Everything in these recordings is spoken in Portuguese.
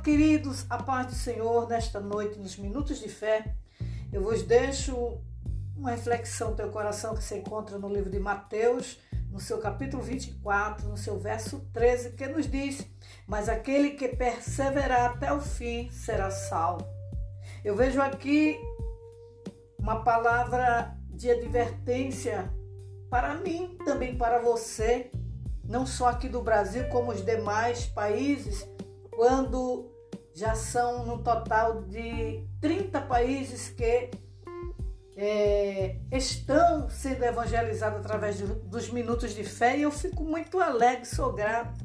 queridos, a paz do Senhor nesta noite, nos minutos de fé, eu vos deixo uma reflexão do teu coração que se encontra no livro de Mateus, no seu capítulo 24, no seu verso 13, que nos diz: Mas aquele que perseverar até o fim será salvo. Eu vejo aqui uma palavra de advertência para mim, também para você, não só aqui do Brasil, como os demais países, quando já são no total de 30 países que é, estão sendo evangelizados através de, dos minutos de fé e eu fico muito alegre, sou grato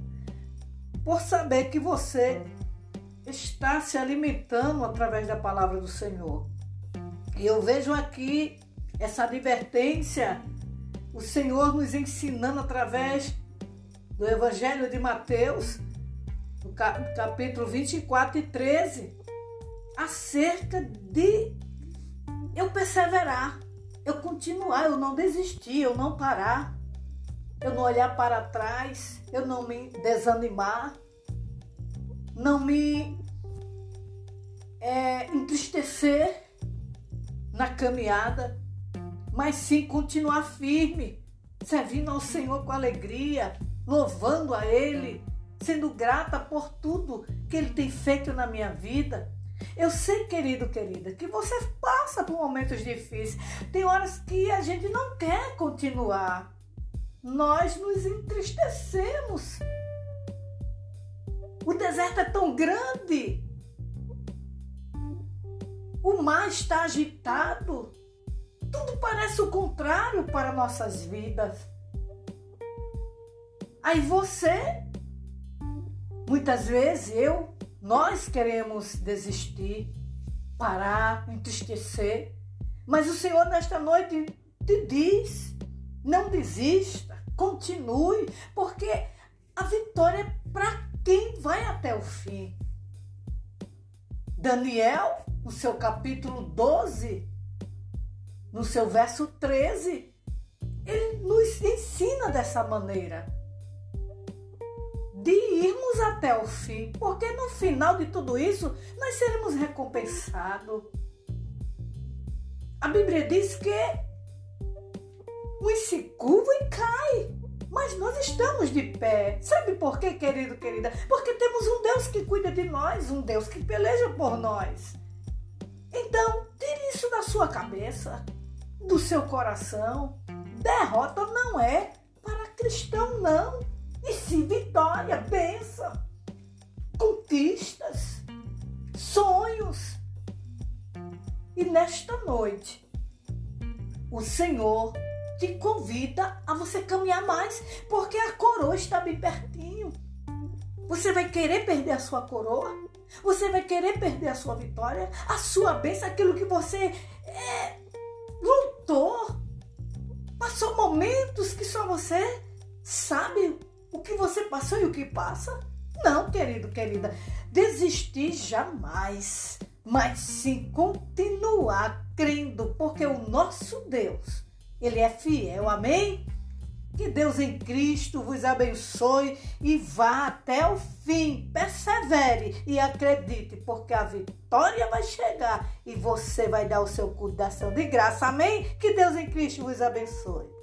por saber que você está se alimentando através da palavra do Senhor. E eu vejo aqui essa advertência, o Senhor nos ensinando através do Evangelho de Mateus, capítulo 24 e 13, acerca de eu perseverar, eu continuar, eu não desistir, eu não parar, eu não olhar para trás, eu não me desanimar, não me é, entristecer na caminhada, mas sim continuar firme, servindo ao Senhor com alegria, louvando a Ele, sendo grata por tudo que Ele tem feito na minha vida. Eu sei, querido, querida, que você passa por momentos difíceis. Tem horas que a gente não quer continuar. Nós nos entristecemos. O deserto é tão grande. O mar está agitado. Tudo parece o contrário para nossas vidas. Aí você, muitas vezes eu, nós queremos desistir, parar, entristecer, mas o Senhor nesta noite te diz: não desista, continue, porque a vitória é para quem vai até o fim. Daniel, no seu capítulo 12, no seu verso 13, ele nos ensina dessa maneira de irmos até o fim, porque no final de tudo isso nós seremos recompensados. A Bíblia diz que uns se curvam e cai, mas nós estamos de pé. Sabe por quê, querido, querida? Porque temos um Deus que cuida de nós, um Deus que peleja por nós. Então, tire isso da sua cabeça, do seu coração. Derrota não é para cristão, não e sim vitória, bênção, conquistas, sonhos. E nesta noite, o Senhor te convida a você caminhar mais, porque a coroa está bem pertinho. Você vai querer perder a sua coroa? Você vai querer perder a sua vitória? A sua bênção, aquilo que você é, lutou? Passou momentos que só você sabe o que você passou e o que passa? Não, querido, querida. Desistir jamais, mas sim continuar crendo, porque o nosso Deus, ele é fiel. Amém? Que Deus em Cristo vos abençoe e vá até o fim. Persevere e acredite, porque a vitória vai chegar e você vai dar o seu cu de graça. Amém? Que Deus em Cristo vos abençoe.